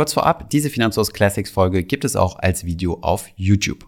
Kurz vorab, diese Finanzhaus Classics Folge gibt es auch als Video auf YouTube.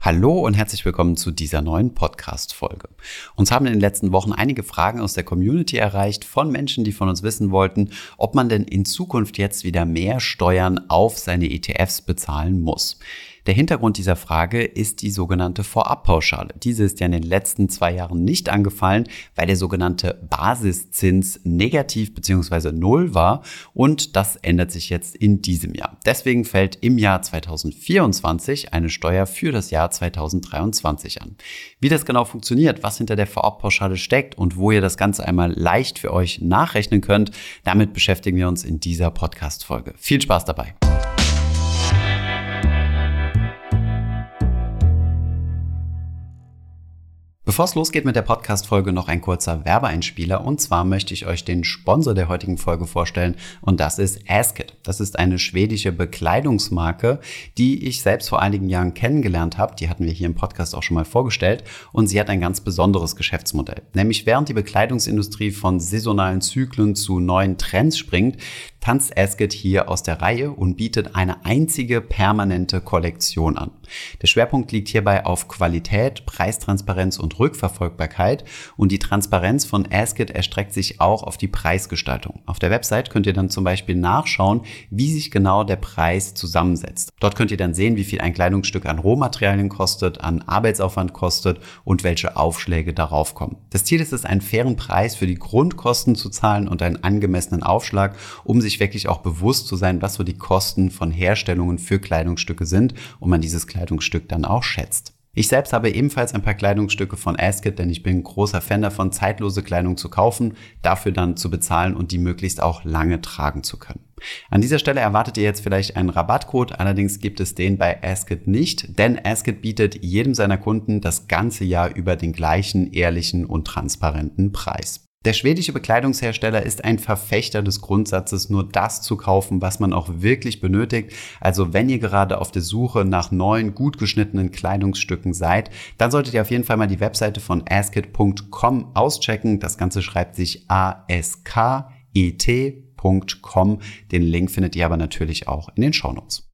Hallo und herzlich willkommen zu dieser neuen Podcast-Folge. Uns haben in den letzten Wochen einige Fragen aus der Community erreicht von Menschen, die von uns wissen wollten, ob man denn in Zukunft jetzt wieder mehr Steuern auf seine ETFs bezahlen muss. Der Hintergrund dieser Frage ist die sogenannte Vorabpauschale. Diese ist ja in den letzten zwei Jahren nicht angefallen, weil der sogenannte Basiszins negativ bzw. null war und das ändert sich jetzt in diesem Jahr. Deswegen fällt im Jahr 2024 eine Steuer für das Jahr 2023 an. Wie das genau funktioniert, was hinter der Vorabpauschale steckt und wo ihr das Ganze einmal leicht für euch nachrechnen könnt, damit beschäftigen wir uns in dieser Podcast-Folge. Viel Spaß dabei! Bevor es losgeht mit der Podcast-Folge, noch ein kurzer Werbeeinspieler. Und zwar möchte ich euch den Sponsor der heutigen Folge vorstellen. Und das ist Askit. Das ist eine schwedische Bekleidungsmarke, die ich selbst vor einigen Jahren kennengelernt habe. Die hatten wir hier im Podcast auch schon mal vorgestellt. Und sie hat ein ganz besonderes Geschäftsmodell. Nämlich während die Bekleidungsindustrie von saisonalen Zyklen zu neuen Trends springt, tanzt Askit hier aus der Reihe und bietet eine einzige permanente Kollektion an. Der Schwerpunkt liegt hierbei auf Qualität, Preistransparenz und Rückverfolgbarkeit und die Transparenz von Askit erstreckt sich auch auf die Preisgestaltung. Auf der Website könnt ihr dann zum Beispiel nachschauen, wie sich genau der Preis zusammensetzt. Dort könnt ihr dann sehen, wie viel ein Kleidungsstück an Rohmaterialien kostet, an Arbeitsaufwand kostet und welche Aufschläge darauf kommen. Das Ziel ist es, einen fairen Preis für die Grundkosten zu zahlen und einen angemessenen Aufschlag, um sich wirklich auch bewusst zu sein, was so die Kosten von Herstellungen für Kleidungsstücke sind und man dieses Kleidungsstück dann auch schätzt. Ich selbst habe ebenfalls ein paar Kleidungsstücke von Asket, denn ich bin großer Fan davon, zeitlose Kleidung zu kaufen, dafür dann zu bezahlen und die möglichst auch lange tragen zu können. An dieser Stelle erwartet ihr jetzt vielleicht einen Rabattcode, allerdings gibt es den bei Asket nicht, denn Asket bietet jedem seiner Kunden das ganze Jahr über den gleichen ehrlichen und transparenten Preis. Der schwedische Bekleidungshersteller ist ein Verfechter des Grundsatzes, nur das zu kaufen, was man auch wirklich benötigt. Also wenn ihr gerade auf der Suche nach neuen, gut geschnittenen Kleidungsstücken seid, dann solltet ihr auf jeden Fall mal die Webseite von askit.com auschecken. Das Ganze schreibt sich A-S-K-E-T.com. Den Link findet ihr aber natürlich auch in den Shownotes.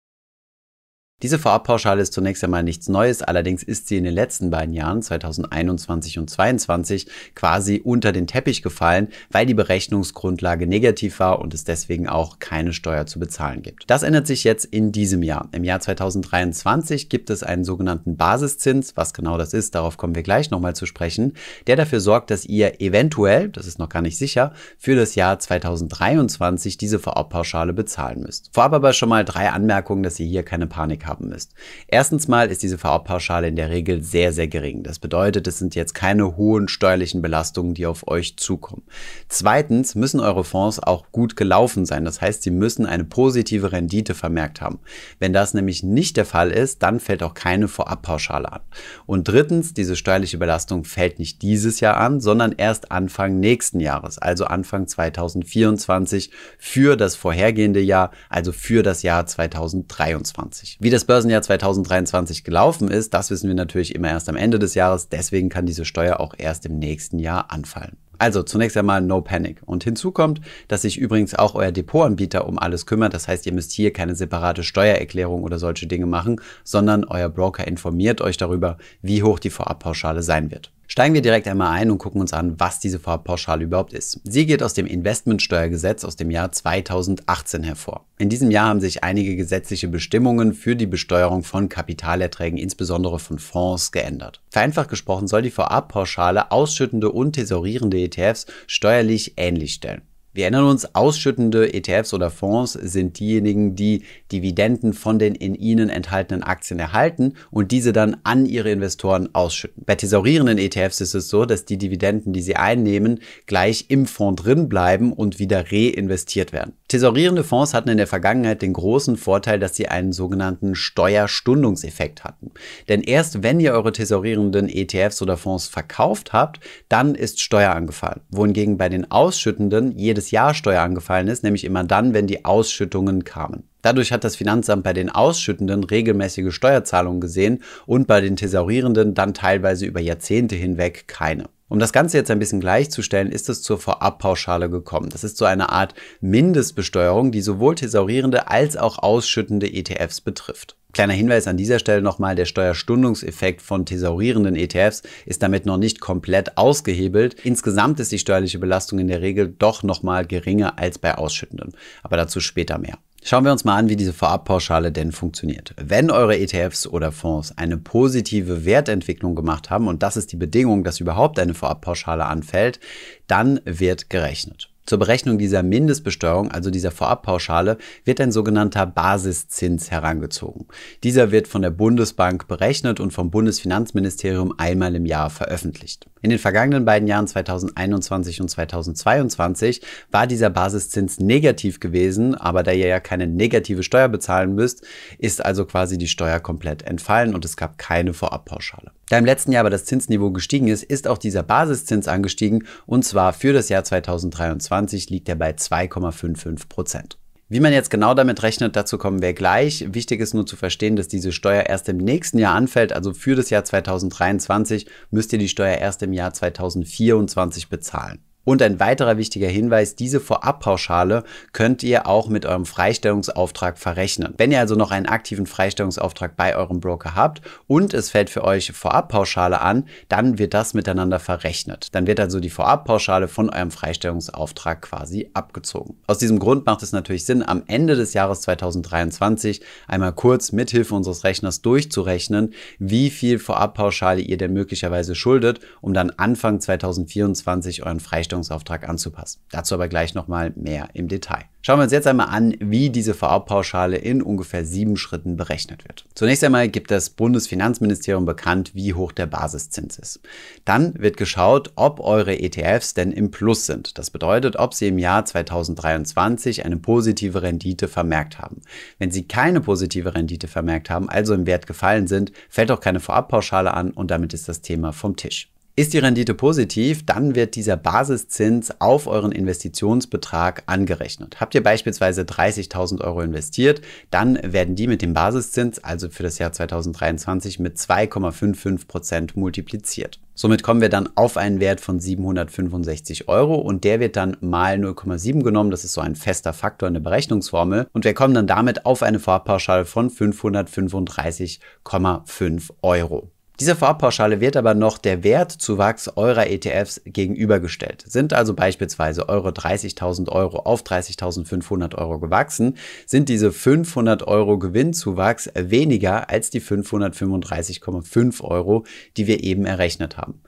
Diese Vorabpauschale ist zunächst einmal nichts Neues, allerdings ist sie in den letzten beiden Jahren, 2021 und 2022, quasi unter den Teppich gefallen, weil die Berechnungsgrundlage negativ war und es deswegen auch keine Steuer zu bezahlen gibt. Das ändert sich jetzt in diesem Jahr. Im Jahr 2023 gibt es einen sogenannten Basiszins, was genau das ist, darauf kommen wir gleich nochmal zu sprechen, der dafür sorgt, dass ihr eventuell, das ist noch gar nicht sicher, für das Jahr 2023 diese Vorabpauschale bezahlen müsst. Vorab aber schon mal drei Anmerkungen, dass ihr hier keine Panik haben müsst. Erstens mal ist diese Vorabpauschale in der Regel sehr, sehr gering. Das bedeutet, es sind jetzt keine hohen steuerlichen Belastungen, die auf euch zukommen. Zweitens müssen eure Fonds auch gut gelaufen sein. Das heißt, sie müssen eine positive Rendite vermerkt haben. Wenn das nämlich nicht der Fall ist, dann fällt auch keine Vorabpauschale an. Und drittens, diese steuerliche Belastung fällt nicht dieses Jahr an, sondern erst Anfang nächsten Jahres, also Anfang 2024 für das vorhergehende Jahr, also für das Jahr 2023. Wie das das Börsenjahr 2023 gelaufen ist, das wissen wir natürlich immer erst am Ende des Jahres. Deswegen kann diese Steuer auch erst im nächsten Jahr anfallen. Also zunächst einmal No Panic. Und hinzu kommt, dass sich übrigens auch euer Depotanbieter um alles kümmert. Das heißt, ihr müsst hier keine separate Steuererklärung oder solche Dinge machen, sondern euer Broker informiert euch darüber, wie hoch die Vorabpauschale sein wird. Steigen wir direkt einmal ein und gucken uns an, was diese Vorabpauschale überhaupt ist. Sie geht aus dem Investmentsteuergesetz aus dem Jahr 2018 hervor. In diesem Jahr haben sich einige gesetzliche Bestimmungen für die Besteuerung von Kapitalerträgen, insbesondere von Fonds, geändert. Vereinfacht gesprochen soll die Vorabpauschale ausschüttende und tesorierende ETFs steuerlich ähnlich stellen. Wir erinnern uns, ausschüttende ETFs oder Fonds sind diejenigen, die Dividenden von den in ihnen enthaltenen Aktien erhalten und diese dann an ihre Investoren ausschütten. Bei tesorierenden ETFs ist es so, dass die Dividenden, die sie einnehmen, gleich im Fonds drin bleiben und wieder reinvestiert werden. Tesorierende Fonds hatten in der Vergangenheit den großen Vorteil, dass sie einen sogenannten Steuerstundungseffekt hatten. Denn erst wenn ihr eure tesorierenden ETFs oder Fonds verkauft habt, dann ist Steuer angefallen. Wohingegen bei den ausschüttenden jedes Jahr Steuer angefallen ist, nämlich immer dann, wenn die Ausschüttungen kamen. Dadurch hat das Finanzamt bei den Ausschüttenden regelmäßige Steuerzahlungen gesehen und bei den Thesaurierenden dann teilweise über Jahrzehnte hinweg keine. Um das Ganze jetzt ein bisschen gleichzustellen, ist es zur Vorabpauschale gekommen. Das ist so eine Art Mindestbesteuerung, die sowohl thesaurierende als auch ausschüttende ETFs betrifft. Kleiner Hinweis an dieser Stelle nochmal, der Steuerstundungseffekt von thesaurierenden ETFs ist damit noch nicht komplett ausgehebelt. Insgesamt ist die steuerliche Belastung in der Regel doch nochmal geringer als bei ausschüttenden. Aber dazu später mehr. Schauen wir uns mal an, wie diese Vorabpauschale denn funktioniert. Wenn eure ETFs oder Fonds eine positive Wertentwicklung gemacht haben, und das ist die Bedingung, dass überhaupt eine Vorabpauschale anfällt, dann wird gerechnet. Zur Berechnung dieser Mindestbesteuerung, also dieser Vorabpauschale, wird ein sogenannter Basiszins herangezogen. Dieser wird von der Bundesbank berechnet und vom Bundesfinanzministerium einmal im Jahr veröffentlicht. In den vergangenen beiden Jahren 2021 und 2022 war dieser Basiszins negativ gewesen, aber da ihr ja keine negative Steuer bezahlen müsst, ist also quasi die Steuer komplett entfallen und es gab keine Vorabpauschale. Da im letzten Jahr aber das Zinsniveau gestiegen ist, ist auch dieser Basiszins angestiegen und zwar für das Jahr 2023 liegt er bei 2,55 Prozent. Wie man jetzt genau damit rechnet, dazu kommen wir gleich. Wichtig ist nur zu verstehen, dass diese Steuer erst im nächsten Jahr anfällt. Also für das Jahr 2023 müsst ihr die Steuer erst im Jahr 2024 bezahlen. Und ein weiterer wichtiger Hinweis, diese Vorabpauschale könnt ihr auch mit eurem Freistellungsauftrag verrechnen. Wenn ihr also noch einen aktiven Freistellungsauftrag bei eurem Broker habt und es fällt für euch Vorabpauschale an, dann wird das miteinander verrechnet. Dann wird also die Vorabpauschale von eurem Freistellungsauftrag quasi abgezogen. Aus diesem Grund macht es natürlich Sinn, am Ende des Jahres 2023 einmal kurz mithilfe unseres Rechners durchzurechnen, wie viel Vorabpauschale ihr denn möglicherweise schuldet, um dann Anfang 2024 euren Freistellungsauftrag Verwaltungsauftrag anzupassen. Dazu aber gleich nochmal mehr im Detail. Schauen wir uns jetzt einmal an, wie diese Vorabpauschale in ungefähr sieben Schritten berechnet wird. Zunächst einmal gibt das Bundesfinanzministerium bekannt, wie hoch der Basiszins ist. Dann wird geschaut, ob eure ETFs denn im Plus sind. Das bedeutet, ob sie im Jahr 2023 eine positive Rendite vermerkt haben. Wenn sie keine positive Rendite vermerkt haben, also im Wert gefallen sind, fällt auch keine Vorabpauschale an und damit ist das Thema vom Tisch. Ist die Rendite positiv, dann wird dieser Basiszins auf euren Investitionsbetrag angerechnet. Habt ihr beispielsweise 30.000 Euro investiert, dann werden die mit dem Basiszins, also für das Jahr 2023, mit 2,55 Prozent multipliziert. Somit kommen wir dann auf einen Wert von 765 Euro und der wird dann mal 0,7 genommen. Das ist so ein fester Faktor in der Berechnungsformel. Und wir kommen dann damit auf eine Vorpauschale von 535,5 Euro. Dieser Vorabpauschale wird aber noch der Wertzuwachs eurer ETFs gegenübergestellt. Sind also beispielsweise eure 30.000 Euro auf 30.500 Euro gewachsen, sind diese 500 Euro Gewinnzuwachs weniger als die 535,5 Euro, die wir eben errechnet haben.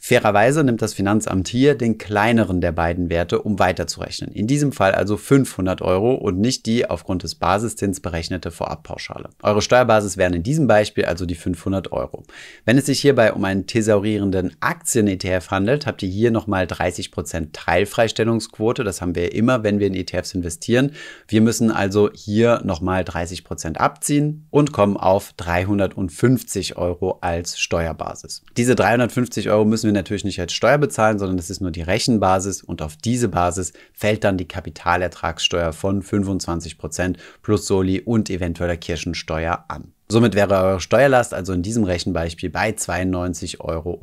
Fairerweise nimmt das Finanzamt hier den kleineren der beiden Werte, um weiterzurechnen. In diesem Fall also 500 Euro und nicht die aufgrund des Basiszins berechnete Vorabpauschale. Eure Steuerbasis wären in diesem Beispiel also die 500 Euro. Wenn es sich hierbei um einen thesaurierenden Aktien-ETF handelt, habt ihr hier nochmal 30% Teilfreistellungsquote. Das haben wir immer, wenn wir in ETFs investieren. Wir müssen also hier nochmal 30% abziehen und kommen auf 350 Euro als Steuerbasis. Diese 350 Euro müssen wir natürlich nicht als Steuer bezahlen, sondern das ist nur die Rechenbasis und auf diese Basis fällt dann die Kapitalertragssteuer von 25% plus Soli und eventueller Kirchensteuer an. Somit wäre eure Steuerlast also in diesem Rechenbeispiel bei 92,31 Euro.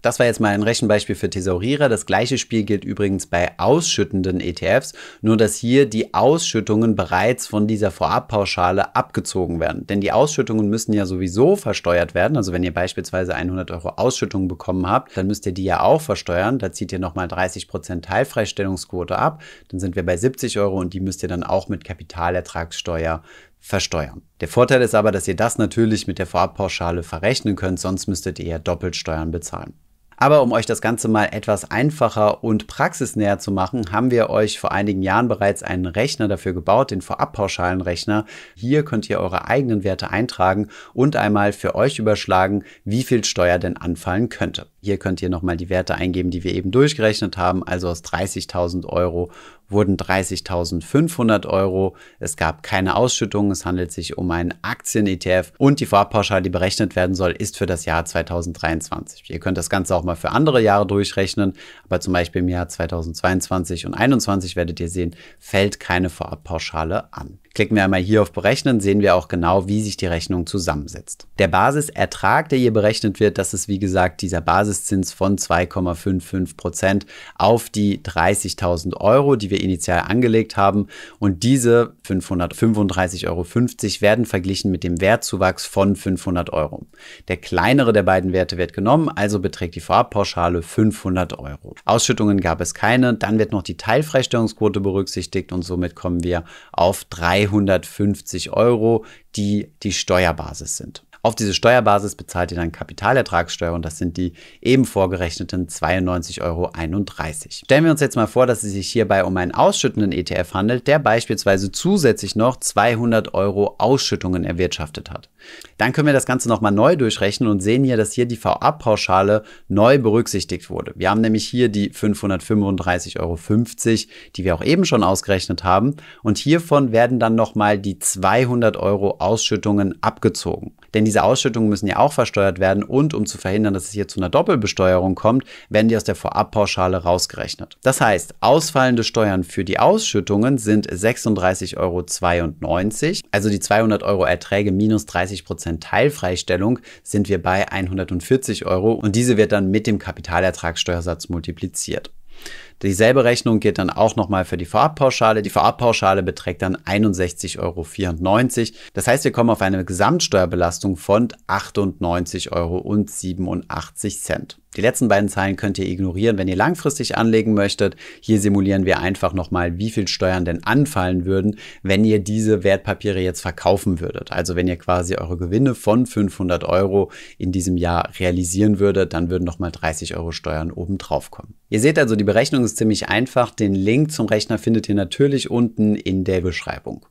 Das war jetzt mal ein Rechenbeispiel für Thesaurierer. Das gleiche Spiel gilt übrigens bei ausschüttenden ETFs, nur dass hier die Ausschüttungen bereits von dieser Vorabpauschale abgezogen werden. Denn die Ausschüttungen müssen ja sowieso versteuert werden. Also wenn ihr beispielsweise 100 Euro Ausschüttung bekommen habt, dann müsst ihr die ja auch versteuern. Da zieht ihr nochmal 30% Teilfreistellungsquote ab. Dann sind wir bei 70 Euro und die müsst ihr dann auch mit Kapitalertragssteuer versteuern. Der Vorteil ist aber, dass ihr das natürlich mit der Vorabpauschale verrechnen könnt, sonst müsstet ihr ja doppelt Steuern bezahlen. Aber um euch das Ganze mal etwas einfacher und praxisnäher zu machen, haben wir euch vor einigen Jahren bereits einen Rechner dafür gebaut, den Vorabpauschalenrechner. Hier könnt ihr eure eigenen Werte eintragen und einmal für euch überschlagen, wie viel Steuer denn anfallen könnte. Hier könnt ihr nochmal die Werte eingeben, die wir eben durchgerechnet haben, also aus 30.000 Euro wurden 30.500 Euro. Es gab keine Ausschüttung. Es handelt sich um einen Aktien-ETF und die Vorabpauschale, die berechnet werden soll, ist für das Jahr 2023. Ihr könnt das Ganze auch mal für andere Jahre durchrechnen, aber zum Beispiel im Jahr 2022 und 2021 werdet ihr sehen, fällt keine Vorabpauschale an. Klicken wir einmal hier auf Berechnen, sehen wir auch genau, wie sich die Rechnung zusammensetzt. Der Basisertrag, der hier berechnet wird, das ist wie gesagt dieser Basiszins von 2,55 Prozent auf die 30.000 Euro, die wir initial angelegt haben. Und diese 535,50 Euro werden verglichen mit dem Wertzuwachs von 500 Euro. Der kleinere der beiden Werte wird genommen, also beträgt die Vorabpauschale 500 Euro. Ausschüttungen gab es keine, dann wird noch die Teilfreistellungsquote berücksichtigt und somit kommen wir auf 300 350 Euro, die die Steuerbasis sind. Auf diese Steuerbasis bezahlt ihr dann Kapitalertragssteuer und das sind die eben vorgerechneten 92,31 Euro. Stellen wir uns jetzt mal vor, dass es sich hierbei um einen ausschüttenden ETF handelt, der beispielsweise zusätzlich noch 200 Euro Ausschüttungen erwirtschaftet hat. Dann können wir das Ganze nochmal neu durchrechnen und sehen hier, dass hier die VA-Pauschale neu berücksichtigt wurde. Wir haben nämlich hier die 535,50 Euro, die wir auch eben schon ausgerechnet haben. Und hiervon werden dann nochmal die 200 Euro Ausschüttungen abgezogen. Denn diese Ausschüttungen müssen ja auch versteuert werden und um zu verhindern, dass es hier zu einer Doppelbesteuerung kommt, werden die aus der Vorabpauschale rausgerechnet. Das heißt, ausfallende Steuern für die Ausschüttungen sind 36,92 Euro. Also die 200 Euro Erträge minus 30 Prozent Teilfreistellung sind wir bei 140 Euro und diese wird dann mit dem Kapitalertragssteuersatz multipliziert. Dieselbe Rechnung geht dann auch nochmal für die Vorabpauschale. Die Vorabpauschale beträgt dann 61,94 Euro. Das heißt, wir kommen auf eine Gesamtsteuerbelastung von 98,87 Euro. Die letzten beiden Zahlen könnt ihr ignorieren, wenn ihr langfristig anlegen möchtet. Hier simulieren wir einfach nochmal, wie viel Steuern denn anfallen würden, wenn ihr diese Wertpapiere jetzt verkaufen würdet. Also wenn ihr quasi eure Gewinne von 500 Euro in diesem Jahr realisieren würdet, dann würden nochmal 30 Euro Steuern obendrauf kommen. Ihr seht also, die Berechnung ist ziemlich einfach. Den Link zum Rechner findet ihr natürlich unten in der Beschreibung.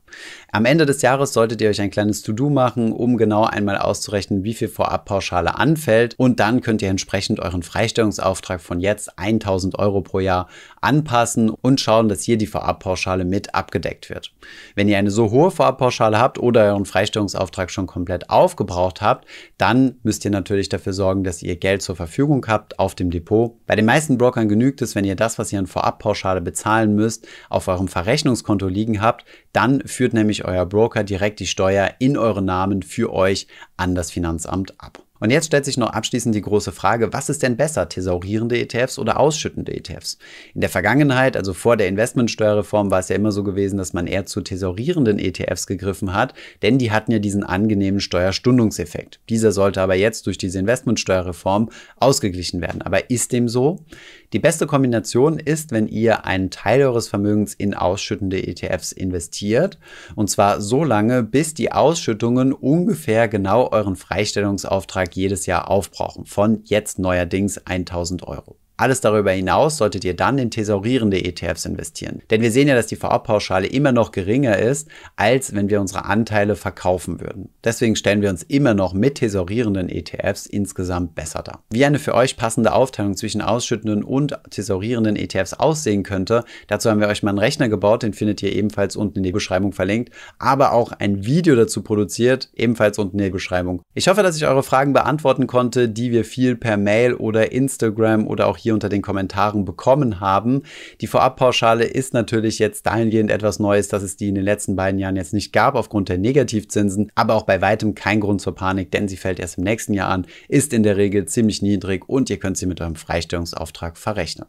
Am Ende des Jahres solltet ihr euch ein kleines To-Do machen, um genau einmal auszurechnen, wie viel Vorabpauschale anfällt und dann könnt ihr entsprechend euren Freistellungsauftrag von jetzt 1000 Euro pro Jahr anpassen und schauen, dass hier die Vorabpauschale mit abgedeckt wird. Wenn ihr eine so hohe Vorabpauschale habt oder euren Freistellungsauftrag schon komplett aufgebraucht habt, dann müsst ihr natürlich dafür sorgen, dass ihr Geld zur Verfügung habt auf dem Depot. Bei den meisten Brokern genügt es, wenn ihr das, was ihr an Vorabpauschale bezahlen müsst, auf eurem Verrechnungskonto liegen habt. Dann führt nämlich euer Broker direkt die Steuer in euren Namen für euch an das Finanzamt ab. Und jetzt stellt sich noch abschließend die große Frage, was ist denn besser, thesaurierende ETFs oder ausschüttende ETFs? In der Vergangenheit, also vor der Investmentsteuerreform, war es ja immer so gewesen, dass man eher zu thesaurierenden ETFs gegriffen hat, denn die hatten ja diesen angenehmen Steuerstundungseffekt. Dieser sollte aber jetzt durch diese Investmentsteuerreform ausgeglichen werden. Aber ist dem so? Die beste Kombination ist, wenn ihr einen Teil eures Vermögens in ausschüttende ETFs investiert. Und zwar so lange, bis die Ausschüttungen ungefähr genau euren Freistellungsauftrag jedes Jahr aufbrauchen. Von jetzt neuerdings 1000 Euro. Alles darüber hinaus solltet ihr dann in thesaurierende ETFs investieren. Denn wir sehen ja, dass die Vorabpauschale immer noch geringer ist, als wenn wir unsere Anteile verkaufen würden. Deswegen stellen wir uns immer noch mit thesaurierenden ETFs insgesamt besser dar. Wie eine für euch passende Aufteilung zwischen ausschüttenden und thesaurierenden ETFs aussehen könnte, dazu haben wir euch mal einen Rechner gebaut, den findet ihr ebenfalls unten in der Beschreibung verlinkt, aber auch ein Video dazu produziert, ebenfalls unten in der Beschreibung. Ich hoffe, dass ich eure Fragen beantworten konnte, die wir viel per Mail oder Instagram oder auch hier hier unter den Kommentaren bekommen haben. Die Vorabpauschale ist natürlich jetzt dahingehend etwas Neues, dass es die in den letzten beiden Jahren jetzt nicht gab aufgrund der Negativzinsen, aber auch bei weitem kein Grund zur Panik, denn sie fällt erst im nächsten Jahr an, ist in der Regel ziemlich niedrig und ihr könnt sie mit eurem Freistellungsauftrag verrechnen.